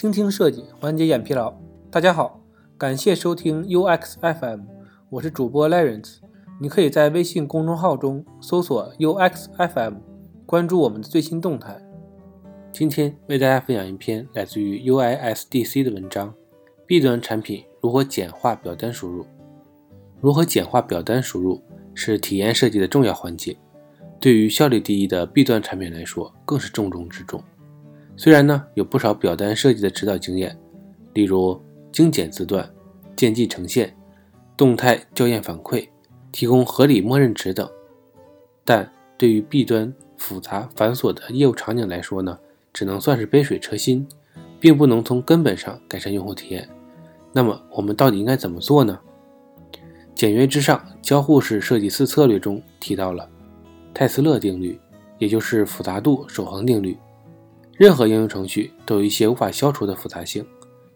倾听设计，缓解眼疲劳。大家好，感谢收听 UX FM，我是主播 Lawrence。你可以在微信公众号中搜索 UX FM，关注我们的最新动态。今天为大家分享一篇来自于 UISDC 的文章：B 端产品如何简化表单输入？如何简化表单输入是体验设计的重要环节，对于效率第一的 B 端产品来说更是重中之重。虽然呢有不少表单设计的指导经验，例如精简字段、渐进呈现、动态校验反馈、提供合理默认值等，但对于 B 端复杂繁琐的业务场景来说呢，只能算是杯水车薪，并不能从根本上改善用户体验。那么我们到底应该怎么做呢？简约之上交互式设计四策略中提到了泰斯勒定律，也就是复杂度守恒定律。任何应用程序都有一些无法消除的复杂性，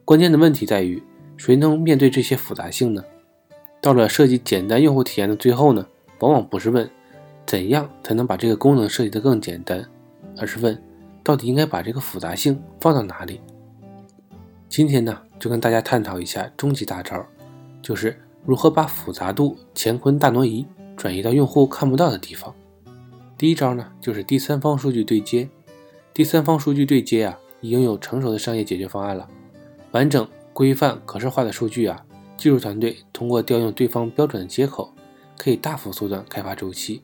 关键的问题在于谁能面对这些复杂性呢？到了设计简单用户体验的最后呢，往往不是问怎样才能把这个功能设计得更简单，而是问到底应该把这个复杂性放到哪里。今天呢，就跟大家探讨一下终极大招，就是如何把复杂度乾坤大挪移转移到用户看不到的地方。第一招呢，就是第三方数据对接。第三方数据对接啊，已经有成熟的商业解决方案了。完整、规范、可视化的数据啊，技术团队通过调用对方标准的接口，可以大幅缩短开发周期。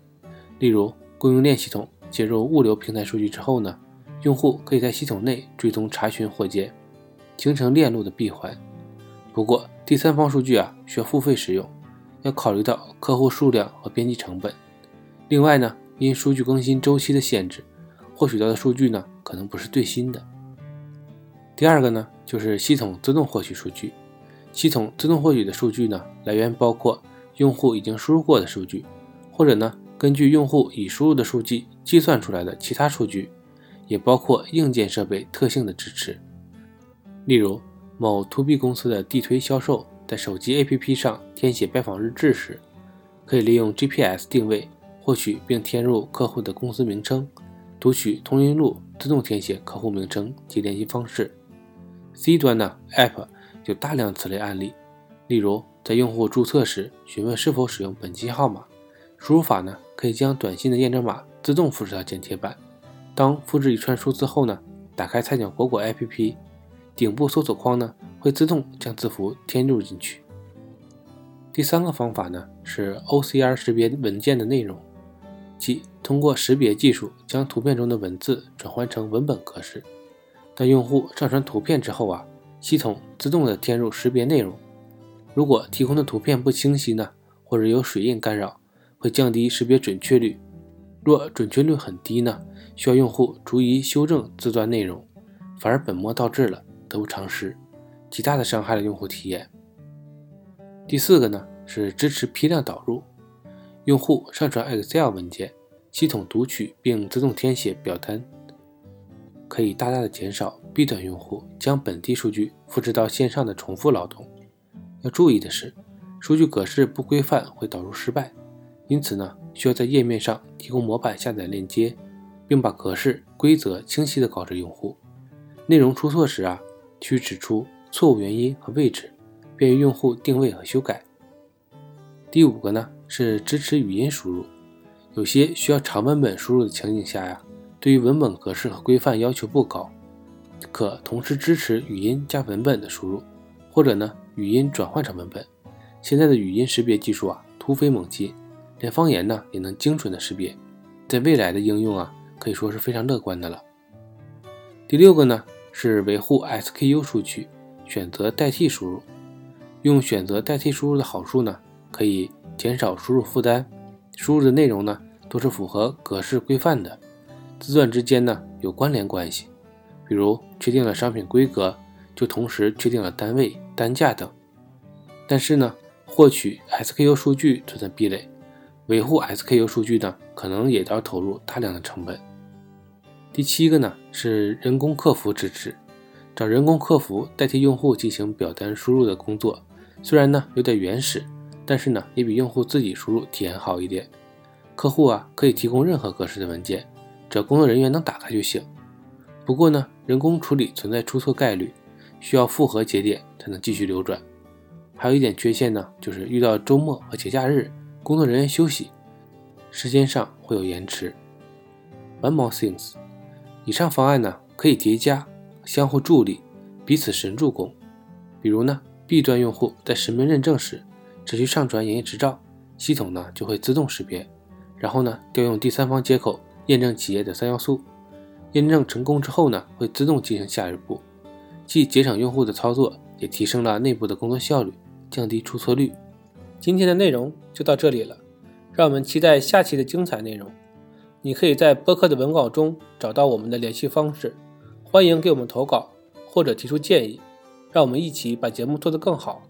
例如，供应链系统接入物流平台数据之后呢，用户可以在系统内追踪查询货件，形成链路的闭环。不过，第三方数据啊，需要付费使用，要考虑到客户数量和编辑成本。另外呢，因数据更新周期的限制。获取到的数据呢，可能不是最新的。第二个呢，就是系统自动获取数据。系统自动获取的数据呢，来源包括用户已经输入过的数据，或者呢，根据用户已输入的数据计算出来的其他数据，也包括硬件设备特性的支持。例如，某 To B 公司的地推销售在手机 APP 上填写拜访日志时，可以利用 GPS 定位获取并填入客户的公司名称。读取通讯录，自动填写客户名称及联系方式。C 端呢，App 有大量此类案例，例如在用户注册时询问是否使用本机号码，输入法呢可以将短信的验证码自动复制到剪贴板。当复制一串数字后呢，打开菜鸟果果 APP，顶部搜索框呢会自动将字符填入进去。第三个方法呢是 OCR 识别文件的内容。即通过识别技术将图片中的文字转换成文本格式。当用户上传图片之后啊，系统自动的填入识别内容。如果提供的图片不清晰呢，或者有水印干扰，会降低识别准确率。若准确率很低呢，需要用户逐一修正字段内容，反而本末倒置了，得不偿失，极大的伤害了用户体验。第四个呢是支持批量导入。用户上传 Excel 文件，系统读取并自动填写表单，可以大大的减少 B 端用户将本地数据复制到线上的重复劳动。要注意的是，数据格式不规范会导入失败，因此呢，需要在页面上提供模板下载链接，并把格式规则清晰的告知用户。内容出错时啊，需指出错误原因和位置，便于用户定位和修改。第五个呢？是支持语音输入，有些需要长文本输入的情景下呀，对于文本格式和规范要求不高，可同时支持语音加文本的输入，或者呢语音转换成文本。现在的语音识别技术啊突飞猛进，连方言呢也能精准的识别，在未来的应用啊可以说是非常乐观的了。第六个呢是维护 SKU 数据，选择代替输入，用选择代替输入的好处呢可以。减少输入负担，输入的内容呢都是符合格式规范的，字段之间呢有关联关系，比如确定了商品规格，就同时确定了单位、单价等。但是呢，获取 SKU 数据存在壁垒，维护 SKU 数据呢可能也要投入大量的成本。第七个呢是人工客服支持，找人工客服代替用户进行表单输入的工作，虽然呢有点原始。但是呢，也比用户自己输入体验好一点。客户啊，可以提供任何格式的文件，只要工作人员能打开就行。不过呢，人工处理存在出错概率，需要复合节点才能继续流转。还有一点缺陷呢，就是遇到周末和节假日，工作人员休息，时间上会有延迟。One more things，以上方案呢可以叠加，相互助力，彼此神助攻。比如呢，B 端用户在实名认证时，只需上传营业执照，系统呢就会自动识别，然后呢调用第三方接口验证企业的三要素。验证成功之后呢，会自动进行下一步，既节省用户的操作，也提升了内部的工作效率。降低出错率。今天的内容就到这里了，让我们期待下期的精彩内容。你可以在播客的文稿中找到我们的联系方式，欢迎给我们投稿或者提出建议，让我们一起把节目做得更好。